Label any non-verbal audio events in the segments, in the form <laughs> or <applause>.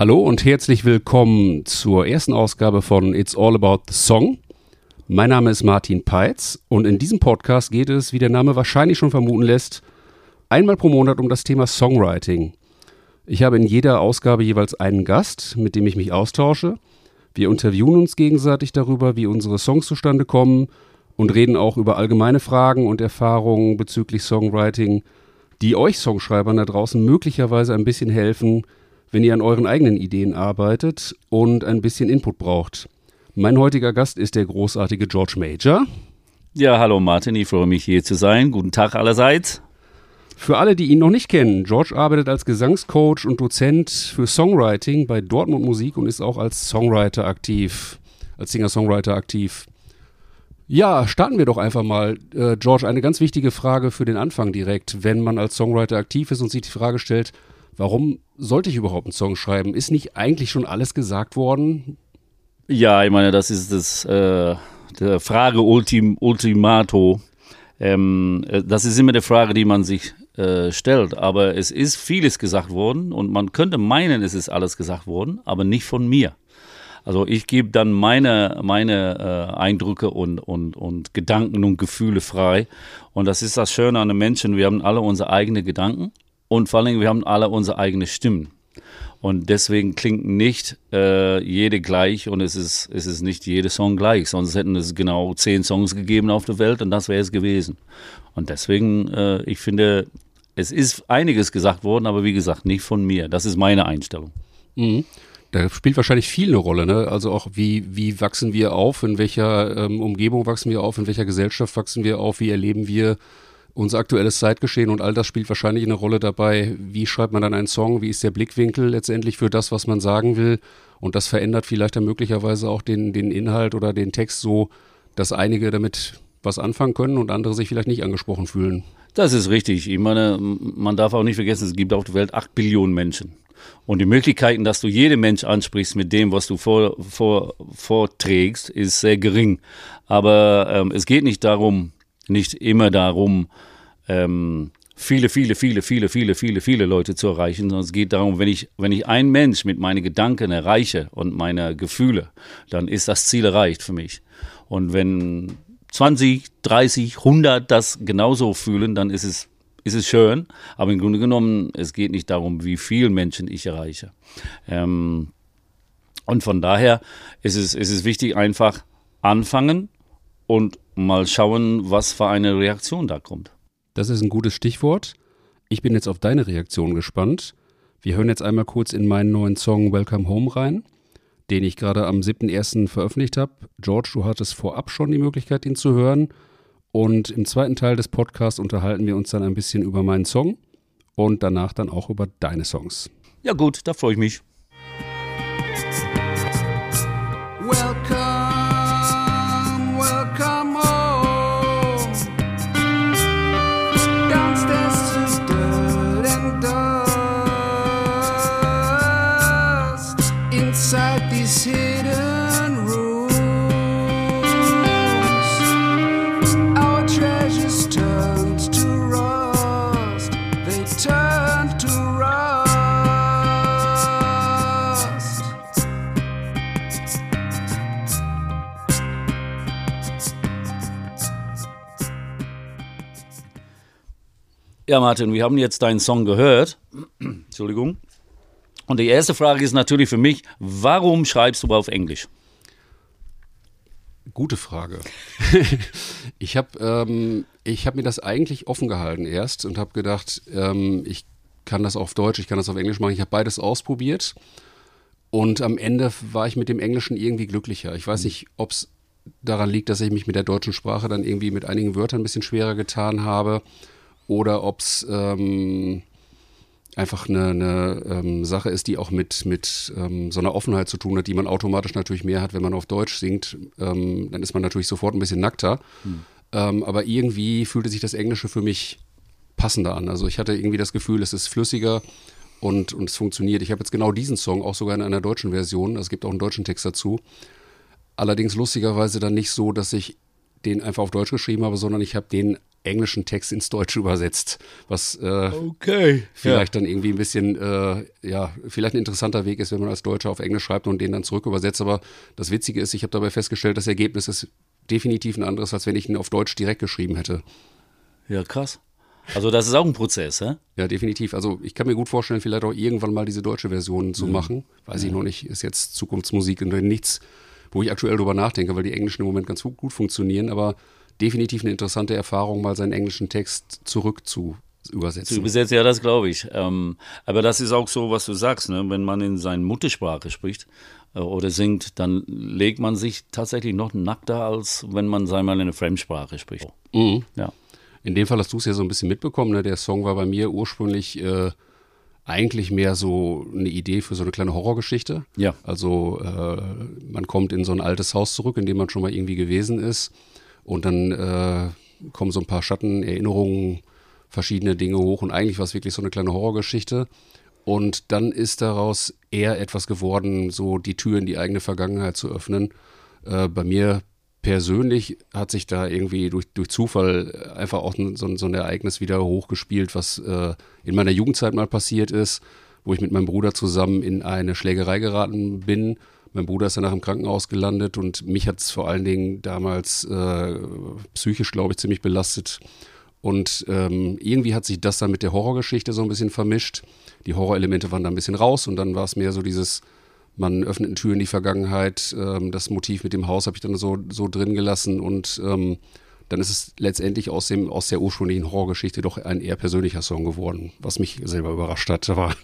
Hallo und herzlich willkommen zur ersten Ausgabe von It's All About the Song. Mein Name ist Martin Peitz und in diesem Podcast geht es, wie der Name wahrscheinlich schon vermuten lässt, einmal pro Monat um das Thema Songwriting. Ich habe in jeder Ausgabe jeweils einen Gast, mit dem ich mich austausche. Wir interviewen uns gegenseitig darüber, wie unsere Songs zustande kommen und reden auch über allgemeine Fragen und Erfahrungen bezüglich Songwriting, die euch Songschreibern da draußen möglicherweise ein bisschen helfen, wenn ihr an euren eigenen Ideen arbeitet und ein bisschen Input braucht. Mein heutiger Gast ist der großartige George Major. Ja, hallo Martin, ich freue mich hier zu sein. Guten Tag allerseits. Für alle, die ihn noch nicht kennen, George arbeitet als Gesangscoach und Dozent für Songwriting bei Dortmund Musik und ist auch als Songwriter aktiv, als Singer-Songwriter aktiv. Ja, starten wir doch einfach mal. Äh, George, eine ganz wichtige Frage für den Anfang direkt. Wenn man als Songwriter aktiv ist und sich die Frage stellt, warum sollte ich überhaupt einen Song schreiben? Ist nicht eigentlich schon alles gesagt worden? Ja, ich meine, das ist das äh, Frage Ultim, Ultimato. Ähm, äh, das ist immer die Frage, die man sich äh, stellt. Aber es ist vieles gesagt worden und man könnte meinen, es ist alles gesagt worden, aber nicht von mir. Also ich gebe dann meine, meine äh, Eindrücke und, und, und Gedanken und Gefühle frei. Und das ist das Schöne an den Menschen. Wir haben alle unsere eigenen Gedanken und vor allem wir haben alle unsere eigenen Stimmen. Und deswegen klingt nicht äh, jede gleich und es ist, es ist nicht jeder Song gleich. Sonst hätten es genau zehn Songs gegeben auf der Welt und das wäre es gewesen. Und deswegen, äh, ich finde, es ist einiges gesagt worden, aber wie gesagt, nicht von mir. Das ist meine Einstellung. Mhm. Da spielt wahrscheinlich viel eine Rolle, ne? Also auch wie, wie wachsen wir auf, in welcher ähm, Umgebung wachsen wir auf, in welcher Gesellschaft wachsen wir auf, wie erleben wir unser aktuelles Zeitgeschehen und all das spielt wahrscheinlich eine Rolle dabei, wie schreibt man dann einen Song, wie ist der Blickwinkel letztendlich für das, was man sagen will. Und das verändert vielleicht dann möglicherweise auch den, den Inhalt oder den Text so, dass einige damit was anfangen können und andere sich vielleicht nicht angesprochen fühlen. Das ist richtig. Ich meine, man darf auch nicht vergessen, es gibt auf der Welt acht Billionen Menschen. Und die Möglichkeiten, dass du jeden Mensch ansprichst mit dem, was du vor, vor, vorträgst, ist sehr gering. Aber ähm, es geht nicht darum, nicht immer darum, ähm, viele, viele, viele, viele, viele, viele, viele Leute zu erreichen, sondern es geht darum, wenn ich, wenn ich einen Mensch mit meinen Gedanken erreiche und meine Gefühle, dann ist das Ziel erreicht für mich. Und wenn 20, 30, 100 das genauso fühlen, dann ist es, ist es schön. Aber im Grunde genommen, es geht nicht darum, wie viele Menschen ich erreiche. Ähm, und von daher ist es, ist es wichtig, einfach anfangen und mal schauen, was für eine Reaktion da kommt. Das ist ein gutes Stichwort. Ich bin jetzt auf deine Reaktion gespannt. Wir hören jetzt einmal kurz in meinen neuen Song Welcome Home rein, den ich gerade am 7.1. veröffentlicht habe. George, du hattest vorab schon die Möglichkeit, ihn zu hören. Und im zweiten Teil des Podcasts unterhalten wir uns dann ein bisschen über meinen Song und danach dann auch über deine Songs. Ja gut, da freue ich mich. Ja, Martin, wir haben jetzt deinen Song gehört. <clears throat> Entschuldigung. Und die erste Frage ist natürlich für mich, warum schreibst du auf Englisch? Gute Frage. <laughs> ich habe ähm, hab mir das eigentlich offen gehalten erst und habe gedacht, ähm, ich kann das auf Deutsch, ich kann das auf Englisch machen. Ich habe beides ausprobiert und am Ende war ich mit dem Englischen irgendwie glücklicher. Ich weiß nicht, ob es daran liegt, dass ich mich mit der deutschen Sprache dann irgendwie mit einigen Wörtern ein bisschen schwerer getan habe oder ob es ähm, einfach eine, eine ähm, Sache ist, die auch mit, mit ähm, so einer Offenheit zu tun hat, die man automatisch natürlich mehr hat, wenn man auf Deutsch singt. Ähm, dann ist man natürlich sofort ein bisschen nackter. Hm. Ähm, aber irgendwie fühlte sich das Englische für mich passender an. Also ich hatte irgendwie das Gefühl, es ist flüssiger und, und es funktioniert. Ich habe jetzt genau diesen Song auch sogar in einer deutschen Version. Es gibt auch einen deutschen Text dazu. Allerdings lustigerweise dann nicht so, dass ich den einfach auf Deutsch geschrieben habe, sondern ich habe den englischen Text ins Deutsche übersetzt, was äh, Okay. vielleicht dann irgendwie ein bisschen, äh, ja, vielleicht ein interessanter Weg ist, wenn man als Deutscher auf Englisch schreibt und den dann zurück übersetzt. Aber das Witzige ist, ich habe dabei festgestellt, das Ergebnis ist definitiv ein anderes, als wenn ich ihn auf Deutsch direkt geschrieben hätte. Ja, krass. Also das ist auch ein Prozess, hä? Ja, definitiv. Also ich kann mir gut vorstellen, vielleicht auch irgendwann mal diese deutsche Version zu machen. Weiß ich noch nicht, ist jetzt Zukunftsmusik und nichts, wo ich aktuell drüber nachdenke, weil die Englischen im Moment ganz gut funktionieren, aber definitiv eine interessante Erfahrung, mal seinen englischen Text zurück zu übersetzen. Zu übersetzen, ja, das glaube ich. Ähm, aber das ist auch so, was du sagst, ne? wenn man in seiner Muttersprache spricht äh, oder singt, dann legt man sich tatsächlich noch nackter, als wenn man, wir mal, eine Fremdsprache spricht. Mhm. Ja. In dem Fall hast du es ja so ein bisschen mitbekommen. Ne? Der Song war bei mir ursprünglich äh, eigentlich mehr so eine Idee für so eine kleine Horrorgeschichte. Ja. Also äh, man kommt in so ein altes Haus zurück, in dem man schon mal irgendwie gewesen ist. Und dann äh, kommen so ein paar Schatten, Erinnerungen, verschiedene Dinge hoch. Und eigentlich war es wirklich so eine kleine Horrorgeschichte. Und dann ist daraus eher etwas geworden, so die Tür in die eigene Vergangenheit zu öffnen. Äh, bei mir persönlich hat sich da irgendwie durch, durch Zufall einfach auch so, so ein Ereignis wieder hochgespielt, was äh, in meiner Jugendzeit mal passiert ist, wo ich mit meinem Bruder zusammen in eine Schlägerei geraten bin. Mein Bruder ist danach im Krankenhaus gelandet und mich hat es vor allen Dingen damals äh, psychisch, glaube ich, ziemlich belastet. Und ähm, irgendwie hat sich das dann mit der Horrorgeschichte so ein bisschen vermischt. Die Horrorelemente waren da ein bisschen raus und dann war es mehr so dieses, man öffnet eine Tür in die Vergangenheit. Ähm, das Motiv mit dem Haus habe ich dann so, so drin gelassen und ähm, dann ist es letztendlich aus, dem, aus der ursprünglichen Horrorgeschichte doch ein eher persönlicher Song geworden, was mich selber überrascht hat. <laughs> Aber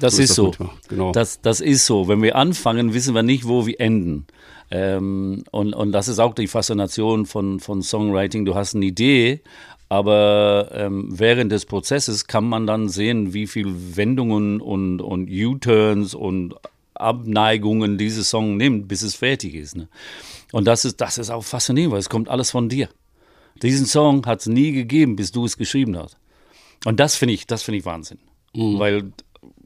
Das ist so. manchmal. Genau. Das, das ist so. Wenn wir anfangen, wissen wir nicht, wo wir enden. Ähm, und, und das ist auch die Faszination von, von Songwriting. Du hast eine Idee, aber ähm, während des Prozesses kann man dann sehen, wie viel Wendungen und, und U-Turns und Abneigungen dieses Song nimmt, bis es fertig ist. Ne? Und das ist, das ist auch faszinierend, weil es kommt alles von dir. Diesen Song hat es nie gegeben, bis du es geschrieben hast. Und das finde ich, das finde ich Wahnsinn. Weil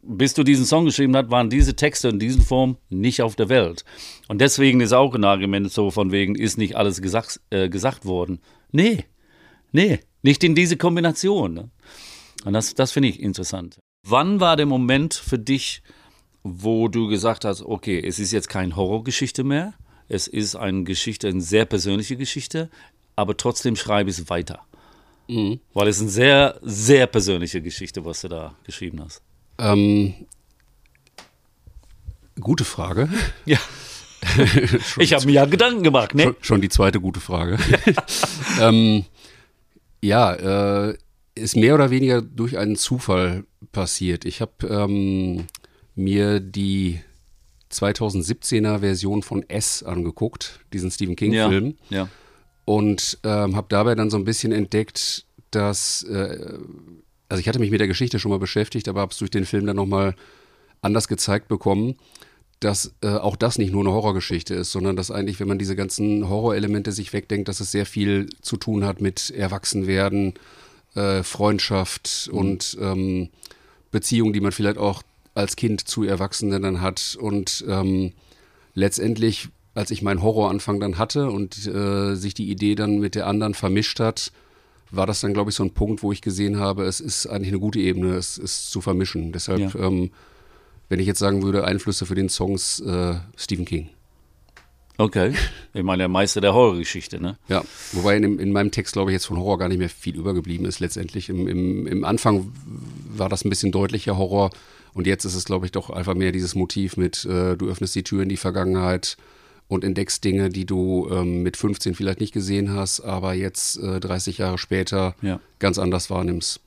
bis du diesen Song geschrieben hast, waren diese Texte in dieser Form nicht auf der Welt. Und deswegen ist auch ein Argument so von wegen, ist nicht alles gesagt, äh, gesagt worden. Nee, nee, nicht in diese Kombination. Ne? Und das, das finde ich interessant. Wann war der Moment für dich, wo du gesagt hast, okay, es ist jetzt keine Horrorgeschichte mehr, es ist eine Geschichte, eine sehr persönliche Geschichte, aber trotzdem schreibe ich es weiter. Weil es eine sehr, sehr persönliche Geschichte, was du da geschrieben hast. ähm, gute Frage. <laughs> Ja. <laughs> Ich habe mir ja Gedanken gemacht, ne? Schon, schon die zweite gute Frage. <laughs> ähm, ja, äh, ist mehr oder weniger durch einen Zufall passiert. Ich habe ähm, mir die 2017er Version von S angeguckt, diesen Stephen King-Film. Ja. Und ähm, habe dabei dann so ein bisschen entdeckt, dass, äh, also ich hatte mich mit der Geschichte schon mal beschäftigt, aber habe es durch den Film dann nochmal anders gezeigt bekommen, dass äh, auch das nicht nur eine Horrorgeschichte ist, sondern dass eigentlich, wenn man diese ganzen Horrorelemente sich wegdenkt, dass es sehr viel zu tun hat mit Erwachsenwerden, äh, Freundschaft und ähm, Beziehungen, die man vielleicht auch als Kind zu Erwachsenen dann hat. Und ähm, letztendlich, als ich meinen Horroranfang dann hatte und äh, sich die Idee dann mit der anderen vermischt hat, war das dann, glaube ich, so ein Punkt, wo ich gesehen habe, es ist eigentlich eine gute Ebene, es ist zu vermischen. Deshalb, Ja. ähm, wenn ich jetzt sagen würde, Einflüsse für den Songs äh, Stephen King. Okay. Ich meine, der Meister der Horrorgeschichte, ne? Ja, wobei in, in meinem Text, glaube ich, jetzt von Horror gar nicht mehr viel übergeblieben ist letztendlich. Im, im, Im Anfang war das ein bisschen deutlicher Horror und jetzt ist es, glaube ich, doch einfach mehr dieses Motiv mit, äh, du öffnest die Tür in die Vergangenheit und entdeckst Dinge, die du ähm, mit 15 vielleicht nicht gesehen hast, aber jetzt äh, 30 Jahre später Ja. ganz anders wahrnimmst.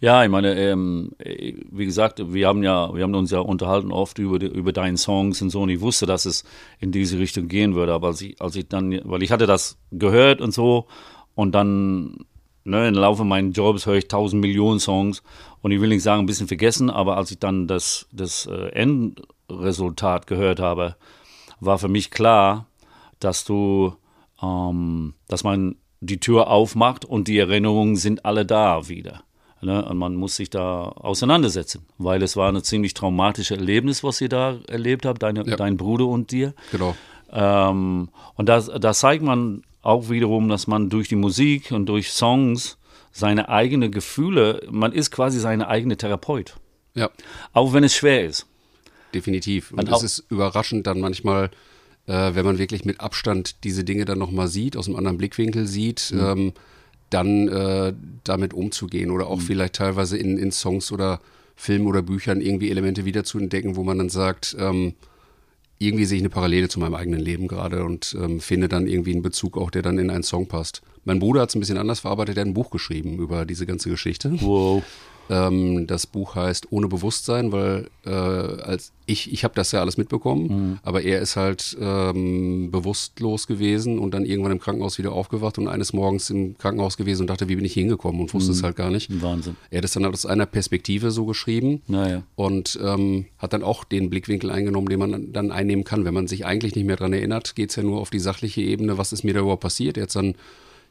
Ja, ich meine, ähm, äh, wie gesagt, wir haben ja, wir haben uns ja unterhalten oft über, die, über deine Songs und so und ich wusste, dass es in diese Richtung gehen würde, aber als ich, als ich dann, weil ich hatte das gehört und so und dann, ne, im Laufe meines Jobs höre ich tausend Millionen Songs und ich will nicht sagen, ein bisschen vergessen, aber als ich dann das, das äh, Endresultat gehört habe, war für mich klar, dass du, ähm, dass man die Tür aufmacht und die Erinnerungen sind alle da wieder. Ne? Und man muss sich da auseinandersetzen, weil es war ein ziemlich traumatisches Erlebnis, was ihr da erlebt habt, deine, Ja. dein Bruder und dir. Genau. Ähm, und da, da zeigt man auch wiederum, dass man durch die Musik und durch Songs seine eigenen Gefühle, man ist quasi seine eigene Therapeut. Ja. Auch wenn es schwer ist. Definitiv. Und, Und es ist überraschend dann manchmal, äh, wenn man wirklich mit Abstand diese Dinge dann nochmal sieht, aus einem anderen Blickwinkel sieht, Mhm. ähm, dann äh, damit umzugehen oder auch vielleicht teilweise in, in Songs oder Filmen oder Büchern irgendwie Elemente wieder zu entdecken, wo man dann sagt, ähm, irgendwie sehe ich eine Parallele zu meinem eigenen Leben gerade und ähm, finde dann irgendwie einen Bezug auch, der dann in einen Song passt. Mein Bruder hat es ein bisschen anders verarbeitet, er hat ein Buch geschrieben über diese ganze Geschichte. Wow. Ähm, das Buch heißt Ohne Bewusstsein, weil äh, als ich, ich habe das ja alles mitbekommen, aber er ist halt ähm, bewusstlos gewesen und dann irgendwann im Krankenhaus wieder aufgewacht und eines Morgens im Krankenhaus gewesen und dachte, wie bin ich hingekommen und wusste es halt gar nicht. Wahnsinn. Er hat es dann aus einer Perspektive so geschrieben Naja. und ähm, hat dann auch den Blickwinkel eingenommen, den man dann einnehmen kann. Wenn man sich eigentlich nicht mehr dran erinnert, geht es ja nur auf die sachliche Ebene, was ist mir da überhaupt passiert. Er hat dann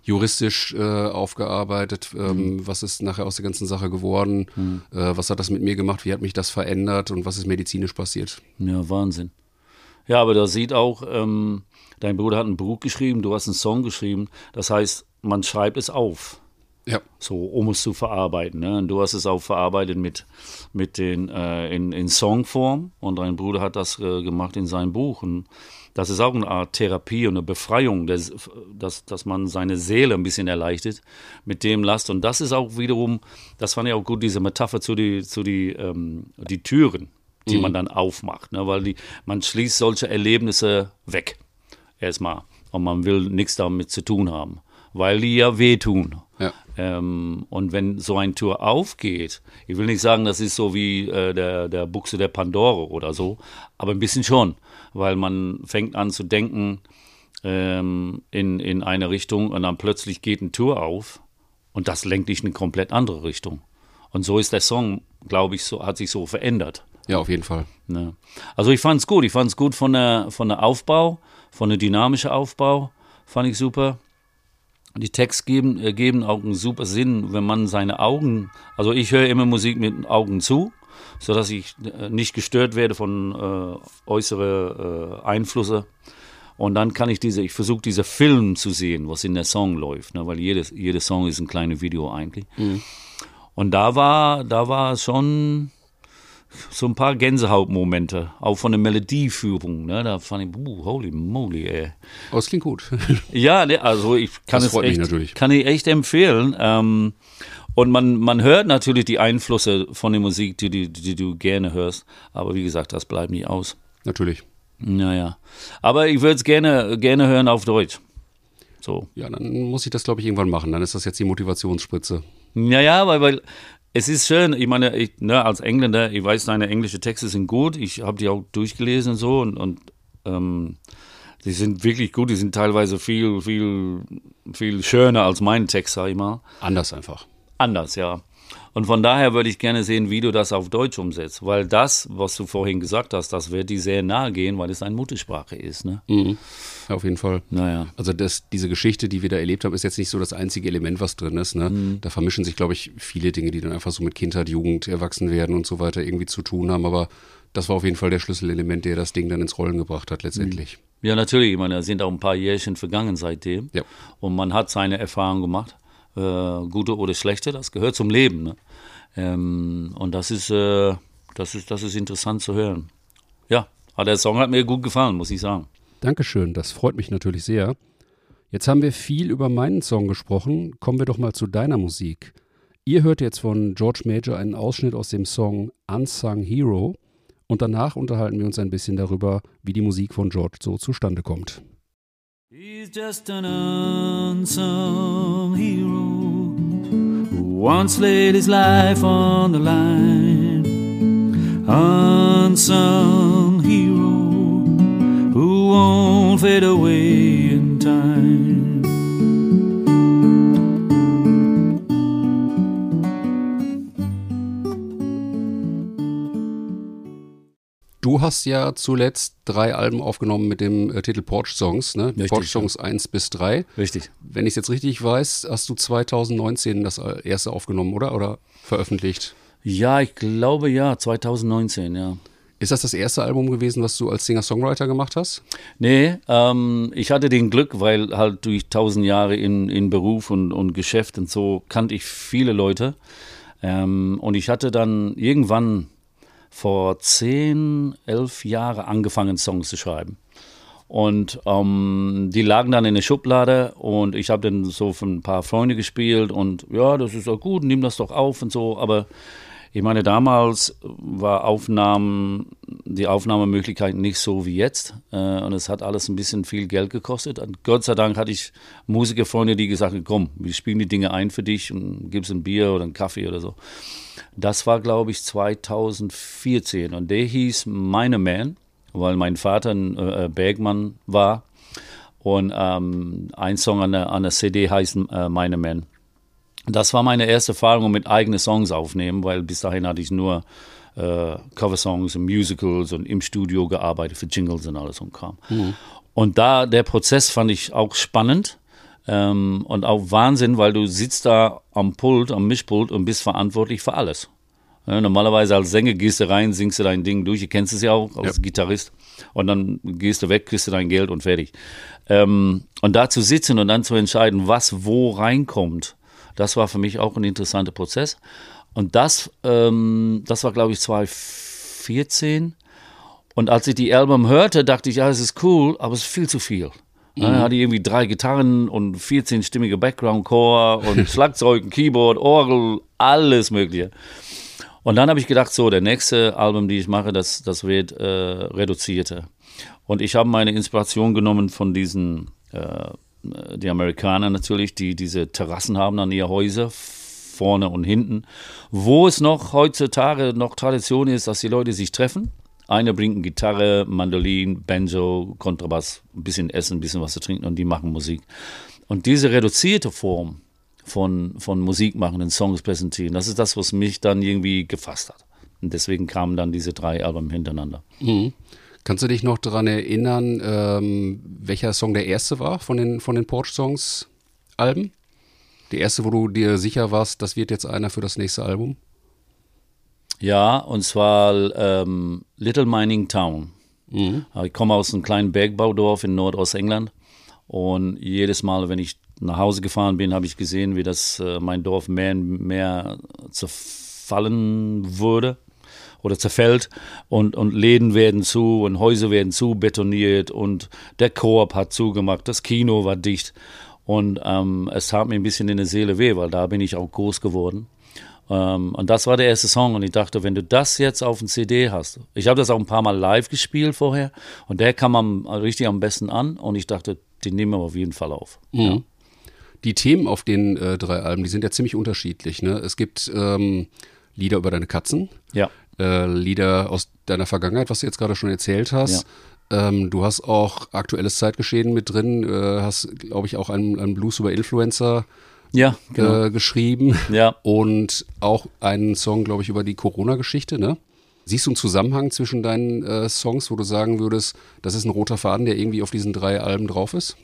juristisch äh, aufgearbeitet, ähm, was ist nachher aus der ganzen Sache geworden, äh, was hat das mit mir gemacht, wie hat mich das verändert? Und was ist medizinisch passiert. Ja, Wahnsinn. Ja, aber da sieht auch, ähm, dein Bruder hat ein Buch geschrieben, du hast einen Song geschrieben. Das heißt, man schreibt es auf, Ja, so um es zu verarbeiten. Ne? Und du hast es auch verarbeitet mit, mit den, äh, in, in Songform und dein Bruder hat das äh, gemacht in seinem Buch. Und das ist auch eine Art Therapie und eine Befreiung, dass, dass, dass man seine Seele ein bisschen erleichtert mit dem Last. Und das ist auch wiederum, das fand ich auch gut, diese Metapher zu die, zu die, ähm, die Türen, die man dann aufmacht. Ne? Weil die, man schließt solche Erlebnisse weg. Erstmal. Und man will nichts damit zu tun haben. Weil die ja wehtun. ja, Ähm, und wenn so ein Tür aufgeht, ich will nicht sagen, das ist so wie äh, der, der Buchse der Pandora oder so, aber ein bisschen schon, weil man fängt an zu denken ähm, in, in eine Richtung und dann plötzlich geht eine Tür auf und das lenkt dich in eine komplett andere Richtung. Und so ist der Song, glaube ich, so, hat sich so verändert. ja, auf jeden Fall. Ne? Also ich fand es gut. Ich fand es gut von der, von der Aufbau, von der dynamischen Aufbau, fand ich super. Die Texte geben, äh, geben auch einen super Sinn, wenn man seine Augen, also ich höre immer Musik mit Augen zu, sodass ich äh, nicht gestört werde von äh, äußeren äh, Einflüsse. Und dann kann ich diese, ich versuche diese Film zu sehen, was in der Song läuft, ne? weil jedes, jedes Song ist ein kleines Video eigentlich. Und da war, da war schon so ein paar Gänsehautmomente, auch von der Melodieführung. Ne? Da fand ich, uh, holy moly, ey. Aber es klingt gut. <laughs> Ja, ne, also ich kann Das es echt, natürlich. kann ich echt empfehlen. Ähm, und man, man hört natürlich die Einflüsse von der Musik, die, die, die du gerne hörst. Aber wie gesagt, das bleibt nicht aus. Natürlich. Naja. Aber ich würde es gerne, gerne hören auf Deutsch. So. Ja, dann muss ich das, glaube ich, irgendwann machen. Dann ist das jetzt die Motivationsspritze. Naja, weil, weil es ist schön, ich meine, ich, ne, als Engländer, ich weiß, deine englischen Texte sind gut, ich habe die auch durchgelesen und so und, und ähm, die sind wirklich gut, die sind teilweise viel, viel, viel schöner als mein Text, sag ich mal. Anders einfach. Anders, ja. Und von daher würde ich gerne sehen, wie du das auf Deutsch umsetzt, weil das, was du vorhin gesagt hast, das wird dir sehr nahe gehen, weil es eine Muttersprache ist, ne? Mhm. Auf jeden Fall. Naja. Also das, diese Geschichte, die wir da erlebt haben, ist jetzt nicht so das einzige Element, was drin ist. Ne? Mhm. Da vermischen sich, glaube ich, viele Dinge, die dann einfach so mit Kindheit, Jugend, Erwachsenwerden und so weiter irgendwie zu tun haben. Aber das war auf jeden Fall der Schlüsselelement, der das Ding dann ins Rollen gebracht hat letztendlich. Ja, natürlich. Ich meine, da sind auch ein paar Jährchen vergangen seitdem. Ja. Und man hat seine Erfahrungen gemacht, äh, gute oder schlechte, das gehört zum Leben. Ne? Ähm, und das ist, äh, das, ist, das ist interessant zu hören. Ja, aber der Song hat mir gut gefallen, muss ich sagen. Dankeschön, das freut mich natürlich sehr. Jetzt haben wir viel über meinen Song gesprochen. Kommen wir doch mal zu deiner Musik. Ihr hört jetzt von George Major einen Ausschnitt aus dem Song Unsung Hero und danach unterhalten wir uns ein bisschen darüber, wie die Musik von George so zustande kommt. He's just an unsung hero who once laid his life on the line. Unsung won't fade away in time. Du hast ja zuletzt drei Alben aufgenommen mit dem äh, Titel Porch Songs, ne? Richtig, Porch Songs 1 bis 3. Richtig. Wenn ich es jetzt richtig weiß, hast du 2019 das erste aufgenommen, oder? Oder veröffentlicht? Ja, ich glaube ja, 2019, ja. Ist das das erste Album gewesen, was du als Singer-Songwriter gemacht hast? Nee, ähm, ich hatte den Glück, weil halt durch tausend Jahre in, in Beruf und, und Geschäft und so kannte ich viele Leute. Ähm, und ich hatte dann irgendwann vor zehn, elf Jahren angefangen, Songs zu schreiben. Und ähm, die lagen dann in der Schublade und ich habe dann so für ein paar Freunde gespielt und ja, das ist doch gut, nimm das doch auf und so. Aber ich meine, damals war Aufnahmen, die Aufnahmemöglichkeiten nicht so wie jetzt. Äh, und es hat alles ein bisschen viel Geld gekostet. Und Gott sei Dank hatte ich Musikerfreunde, die gesagt haben, komm, wir spielen die Dinge ein für dich und gibst ein Bier oder einen Kaffee oder so. Das war, glaube ich, 2014 und der hieß Meine Man weil mein Vater ein äh, Bergmann war. Und ähm, ein Song an der, an der CD heißt äh, Meine Men. Das war meine erste Erfahrung mit eigenen Songs aufnehmen, weil bis dahin hatte ich nur äh, Coversongs und Musicals und im Studio gearbeitet für Jingles und alles und Kram. Mhm. Und da der Prozess fand ich auch spannend ähm, und auch Wahnsinn, weil du sitzt da am Pult, am Mischpult und bist verantwortlich für alles. Ja, normalerweise als Sänger gehst du rein, singst du dein Ding durch, du kennst es ja auch als ja. Gitarrist. Und dann gehst du weg, kriegst du dein Geld und fertig. Ähm, und da zu sitzen und dann zu entscheiden, was wo reinkommt, das war für mich auch ein interessanter Prozess. Und das, ähm, das war, glaube ich, 2014. Und als ich die Album hörte, dachte ich, ja, es ist cool, aber es ist viel zu viel. Mhm. Dann hatte ich irgendwie drei Gitarren und 14-stimmige Background-Chor und <laughs> Schlagzeug, Keyboard, Orgel, alles Mögliche. Und dann habe ich gedacht, so, der nächste Album, die ich mache, das, das wird äh, reduzierter. Und ich habe meine Inspiration genommen von diesen, äh, die Amerikaner natürlich, die diese Terrassen haben an ihr Häuser, vorne und hinten, wo es noch heutzutage noch Tradition ist, dass die Leute sich treffen. Einer bringt eine Gitarre, Mandolin, Banjo, Kontrabass, ein bisschen Essen, ein bisschen was zu trinken und die machen Musik. Und diese reduzierte Form, von, von Musik machen und Songs präsentieren. Das ist das, was mich dann irgendwie gefasst hat. Und deswegen kamen dann diese drei Alben hintereinander. Mhm. Kannst du dich noch daran erinnern, ähm, welcher Song der erste war von den, von den Porch-Songs-Alben? Der erste, wo du dir sicher warst, das wird jetzt einer für das nächste Album? Ja, und zwar ähm, Little Mining Town. Mhm. Ich komme aus einem kleinen Bergbaudorf in Nordostengland und jedes Mal, wenn ich nach Hause gefahren bin, habe ich gesehen, wie das äh, mein Dorf mehr und mehr zerfallen wurde oder zerfällt und, und Läden werden zu und Häuser werden zu betoniert und der Koop hat zugemacht, das Kino war dicht und ähm, es tat mir ein bisschen in der Seele weh, weil da bin ich auch groß geworden. Ähm, und das war der erste Song und ich dachte, wenn du das jetzt auf dem CD hast, ich habe das auch ein paar Mal live gespielt vorher und der kam am, richtig am besten an und ich dachte, den nehmen wir auf jeden Fall auf. Mhm. Ja die Themen auf den äh, drei Alben, die sind ja ziemlich unterschiedlich. Ne? Es gibt ähm, Lieder über deine Katzen, ja. Äh, Lieder aus deiner Vergangenheit, was du jetzt gerade schon erzählt hast. Ja. Ähm, du hast auch aktuelles Zeitgeschehen mit drin, äh, hast, glaube ich, auch einen, einen, Blues über Influencer ja, genau. Äh, geschrieben. Ja. Und auch einen Song, glaube ich, über die Corona-Geschichte, ne? Siehst du einen Zusammenhang zwischen deinen äh, Songs, wo du sagen würdest, das ist ein roter Faden, der irgendwie auf diesen drei Alben drauf ist?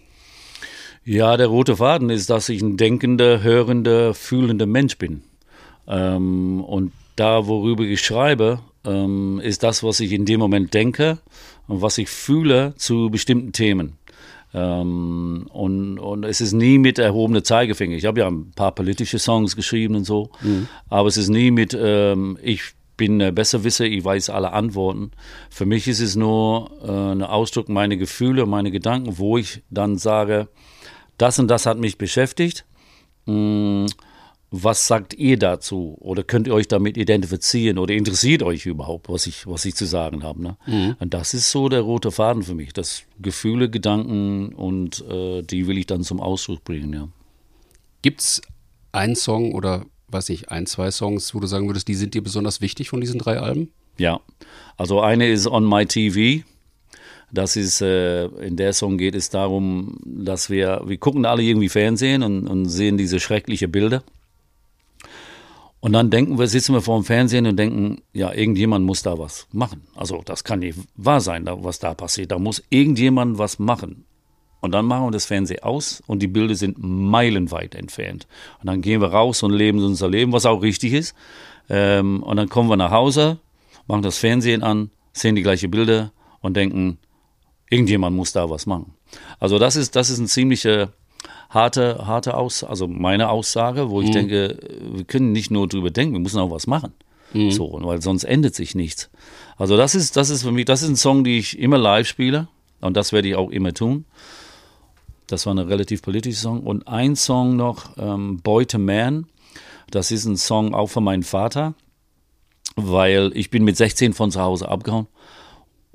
Ja, der rote Faden ist, dass ich ein denkender, hörender, fühlender Mensch bin. Ähm, und da, worüber ich schreibe, ähm, ist das, was ich in dem Moment denke und was ich fühle zu bestimmten Themen. Ähm, und, und es ist nie mit erhobener Zeigefinger. Ich habe ja ein paar politische Songs geschrieben und so, mhm. aber es ist nie mit, ähm, ich bin äh, Besserwisser, ich weiß alle Antworten. Für mich ist es nur äh, ein Ausdruck meiner Gefühle, meine Gedanken, wo ich dann sage, das und das hat mich beschäftigt. Hm, was sagt ihr dazu? Oder könnt ihr euch damit identifizieren oder interessiert euch überhaupt, was ich, was ich zu sagen habe? Ne? Mhm. Und das ist so der rote Faden für mich. Das Gefühle, Gedanken und äh, die will ich dann zum Ausdruck bringen, ja. Gibt es einen Song oder weiß ich, ein, zwei Songs, wo du sagen würdest, die sind dir besonders wichtig von diesen drei Alben? Ja, also eine ist On My TV. Das ist, äh, in der Song geht es darum, dass wir, wir gucken alle irgendwie Fernsehen und, und sehen diese schrecklichen Bilder. Und dann denken wir, sitzen wir vor dem Fernsehen und denken, ja, irgendjemand muss da was machen. Also das kann nicht wahr sein, was da passiert. Da muss irgendjemand was machen. Und dann machen wir das Fernsehen aus und die Bilder sind meilenweit entfernt. Und dann gehen wir raus und leben unser Leben, was auch richtig ist. Ähm, und dann kommen wir nach Hause, machen das Fernsehen an sehen die gleichen Bilder und denken, irgendjemand muss da was machen. Also das ist, das ist ein ziemliche harte, harte Aus, also meine Aussage, wo ich Mhm. denke, wir können nicht nur drüber denken, wir müssen auch was machen. Mhm. So, weil sonst endet sich nichts. Also das ist, das ist für mich, das ist ein Song, den ich immer live spiele und das werde ich auch immer tun. Das war ein relativ politischer Song. Und ein Song noch, ähm, Boy to Man. Das ist ein Song auch von meinem Vater, weil ich bin mit 16 von zu Hause abgehauen.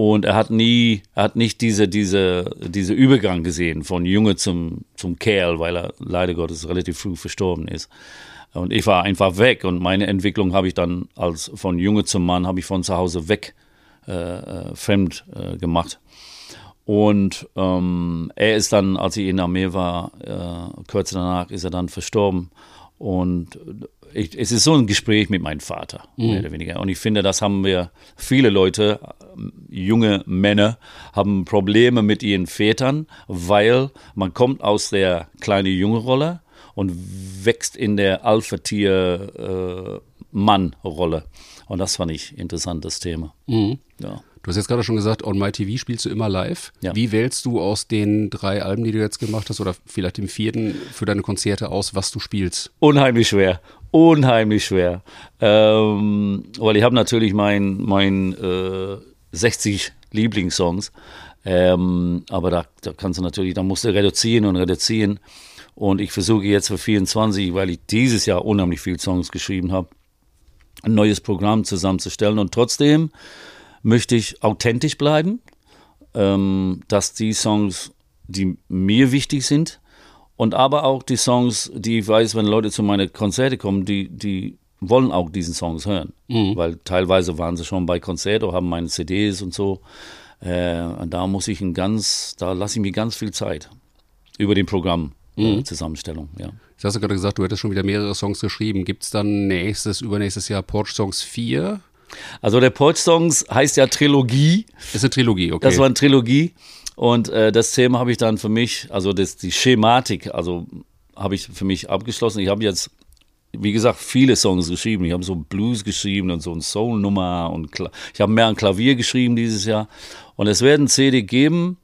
Und er hat nie, er hat nicht diese, diese, diese Übergang gesehen von Junge zum, zum Kerl, weil er leider Gottes relativ früh verstorben ist. Und ich war einfach weg und meine Entwicklung habe ich dann als von Junge zum Mann habe ich von zu Hause weg äh, äh, fremd äh, gemacht. Und ähm, er ist dann, als ich in der Armee war, äh, kurz danach ist er dann verstorben. Und ich, es ist so ein Gespräch mit meinem Vater, mehr oder weniger. Und ich finde, das haben wir, viele Leute, junge Männer, haben Probleme mit ihren Vätern, weil man kommt aus der kleine junge Rolle und wächst in der Alpha-Tier-Mann-Rolle. und das fand ich ein interessantes Thema. Ja. Du hast jetzt gerade schon gesagt, On My TV spielst du immer live. Ja. Wie wählst du aus den drei Alben, die du jetzt gemacht hast, oder vielleicht dem vierten für deine Konzerte aus, was du spielst? Unheimlich schwer. Unheimlich schwer. Ähm, weil ich habe natürlich mein, mein äh, 60 Lieblingssongs. Ähm, aber da, da kannst du natürlich, da musst du reduzieren und reduzieren. Und ich versuche jetzt für 24, weil ich dieses Jahr unheimlich viele Songs geschrieben habe, ein neues Programm zusammenzustellen. Und trotzdem möchte ich authentisch bleiben, ähm, dass die Songs, die mir wichtig sind, und aber auch die Songs, die ich weiß, wenn Leute zu meinen Konzerte kommen, die, die wollen auch diesen Songs hören. Weil teilweise waren sie schon bei Konzerten, haben meine CDs und so. Äh, und da muss ich ein ganz, da lasse ich mir ganz viel Zeit über den Programm äh, Zusammenstellung, ja. Jetzt hast du gerade gesagt, du hättest schon wieder mehrere Songs geschrieben. Gibt es dann nächstes, übernächstes Jahr Porch Songs 4? Also der Porch Songs heißt ja Trilogie. Ist eine Trilogie, okay. Das war eine Trilogie. Und äh, das Thema habe ich dann für mich, also das, die Schematik, also habe ich für mich abgeschlossen. Ich habe jetzt, wie gesagt, viele Songs geschrieben. Ich habe so Blues geschrieben und so ein Soul-Nummer und Kla ich habe mehr an Klavier geschrieben dieses Jahr. Und es werden CD geben,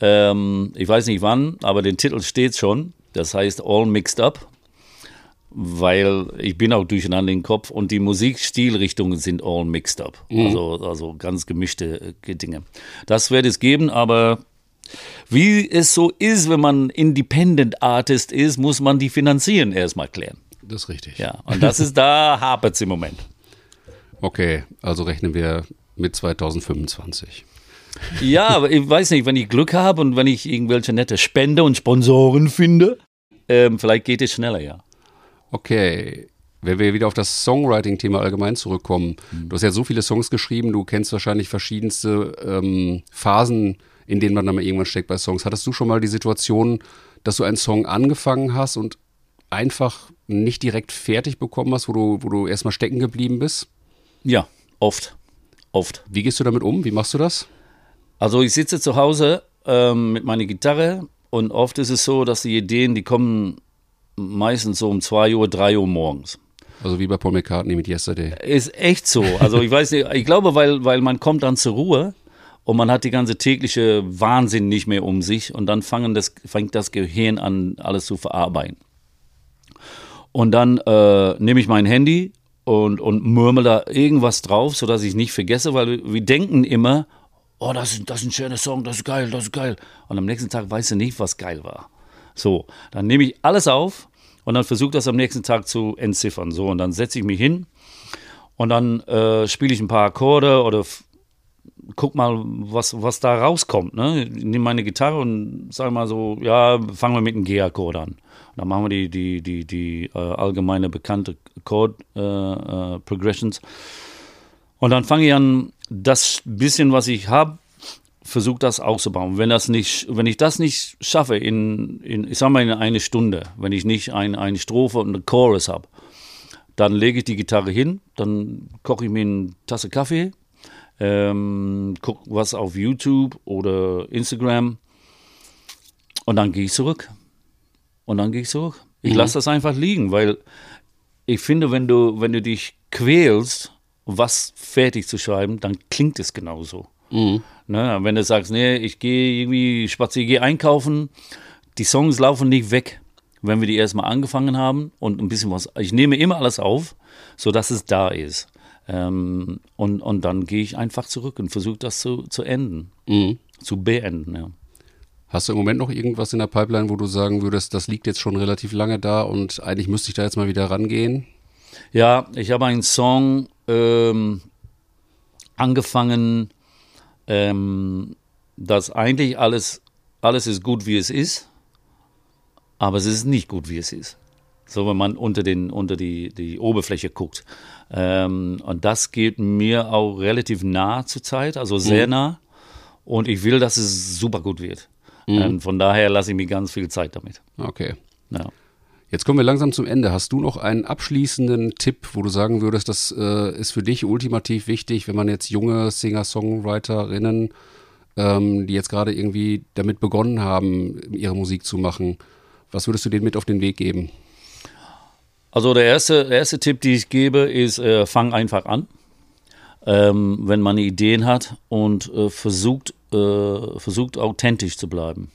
ähm, ich weiß nicht wann, aber den Titel steht schon. Das heißt All Mixed Up weil ich bin auch durcheinander im Kopf und die Musikstilrichtungen sind all mixed up. Also, also ganz gemischte äh, Dinge. Das wird es geben, aber wie es so ist, wenn man Independent Artist ist, muss man die Finanzieren erstmal klären. das ist richtig. Ja, und das ist da <laughs> hapert im Moment. Okay, also rechnen wir mit 2025. Ja, aber ich weiß nicht, wenn ich Glück habe und wenn ich irgendwelche nette Spender und Sponsoren finde, ähm, vielleicht geht es schneller, ja. Okay, wenn wir wieder auf das Songwriting-Thema allgemein zurückkommen. Du hast ja so viele Songs geschrieben, du kennst wahrscheinlich verschiedenste ähm, Phasen, in denen man dann mal irgendwann steckt bei Songs. Hattest du schon mal die Situation, dass du einen Song angefangen hast und einfach nicht direkt fertig bekommen hast, wo du, wo du erstmal stecken geblieben bist? Ja, oft. Oft. Wie gehst du damit um? Wie machst du das? Also ich sitze zu Hause ähm, mit meiner Gitarre und oft ist es so, dass die Ideen, die kommen meistens so um 2 Uhr, 3 Uhr morgens. Also wie bei Paul McCartney mit Yesterday. Ist echt so. Also ich weiß nicht, ich glaube, weil, weil man kommt dann zur Ruhe und man hat die ganze tägliche Wahnsinn nicht mehr um sich und dann fangen das, fängt das Gehirn an, alles zu verarbeiten. Und dann äh, nehme ich mein Handy und, und murmel da irgendwas drauf, sodass ich nicht vergesse, weil wir, wir denken immer, oh, das ist, das ist ein schöner Song, das ist geil, das ist geil. Und am nächsten Tag weißt du nicht, was geil war. So, dann nehme ich alles auf und dann versuche das am nächsten Tag zu entziffern. So, und dann setze ich mich hin und dann äh, spiele ich ein paar Akkorde oder guck mal, was, was da rauskommt. Ne? Ich nehme meine Gitarre und sage mal so, ja, fangen wir mit einem G-Akkord an. Und dann machen wir die, die, die, die äh, allgemeine bekannte Chord-Progressions. und dann fange ich an, das bisschen, was ich habe, versuche das auszubauen. Wenn, das nicht, wenn ich das nicht schaffe, in, in, ich sage mal in eine Stunde, wenn ich nicht ein, eine Strophe und eine Chorus habe, dann lege ich die Gitarre hin, dann koche ich mir eine Tasse Kaffee, ähm, gucke was auf YouTube oder Instagram und dann gehe ich zurück. Und dann gehe ich zurück. Ich lasse das einfach liegen, weil ich finde, wenn du, wenn du dich quälst was fertig zu schreiben, dann klingt es genauso. Mhm. Ne? Wenn du sagst, nee, ich gehe irgendwie spazieren, gehe einkaufen, die Songs laufen nicht weg, wenn wir die erstmal angefangen haben und ein bisschen was. Ich nehme immer alles auf, sodass es da ist. Ähm, und, und dann gehe ich einfach zurück und versuche das zu, zu enden, Mhm. zu beenden. Ja. Hast du im Moment noch irgendwas in der Pipeline, wo du sagen würdest, das liegt jetzt schon relativ lange da und eigentlich müsste ich da jetzt mal wieder rangehen? Ja, ich habe einen Song ähm, angefangen, ähm, dass eigentlich alles, alles ist gut, wie es ist, aber es ist nicht gut, wie es ist. So, wenn man unter, den, unter die, die Oberfläche guckt. Ähm, und das geht mir auch relativ nah zur Zeit, also sehr nah. Und ich will, dass es super gut wird. Und von daher lasse ich mir ganz viel Zeit damit. Okay. Ja. Jetzt kommen wir langsam zum Ende. Hast du noch einen abschließenden Tipp, wo du sagen würdest, das äh, ist für dich ultimativ wichtig, wenn man jetzt junge Singer-Songwriterinnen, ähm, die jetzt gerade irgendwie damit begonnen haben, ihre Musik zu machen, was würdest du denen mit auf den Weg geben? Also der erste, erste Tipp, den ich gebe, ist, äh, fang einfach an, ähm, wenn man Ideen hat und äh, versucht, äh, versucht authentisch zu bleiben.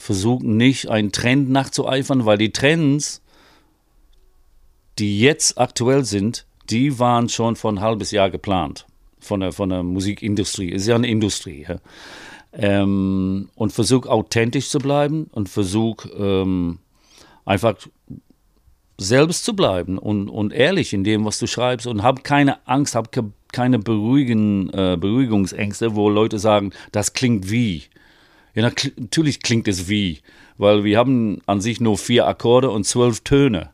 Versucht nicht einen Trend nachzueifern, weil die Trends, die jetzt aktuell sind, die waren schon vor ein halbes Jahr geplant von der, von der Musikindustrie. Ist ja eine Industrie. Ja? Ähm, und versuch authentisch zu bleiben und versuch ähm, einfach selbst zu bleiben und, und ehrlich in dem, was du schreibst und hab keine Angst, hab ke keine Beruhigen, äh, Beruhigungsängste, wo Leute sagen, das klingt wie. Ja, natürlich klingt es wie, weil wir haben an sich nur vier Akkorde und zwölf Töne.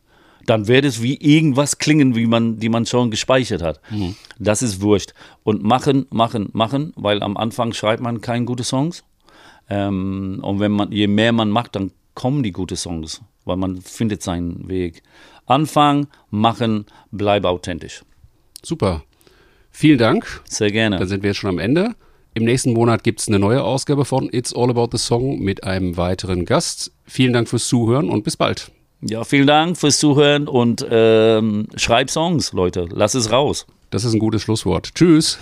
Dann wird es wie irgendwas klingen, wie man, die man schon gespeichert hat. Das ist wurscht. Und machen, machen, machen, weil am Anfang schreibt man keine gute Songs. Ähm, und wenn man, je mehr man macht, dann kommen die guten Songs, weil man findet seinen Weg. Anfangen, machen, bleib authentisch. Super. Vielen Dank. Sehr gerne. Dann sind wir jetzt schon am Ende. Im nächsten Monat gibt es eine neue Ausgabe von It's All About the Song mit einem weiteren Gast. Vielen Dank fürs Zuhören und bis bald. Ja, vielen Dank fürs Zuhören und ähm, schreib Songs, Leute. Lass es raus. Das ist ein gutes Schlusswort. Tschüss.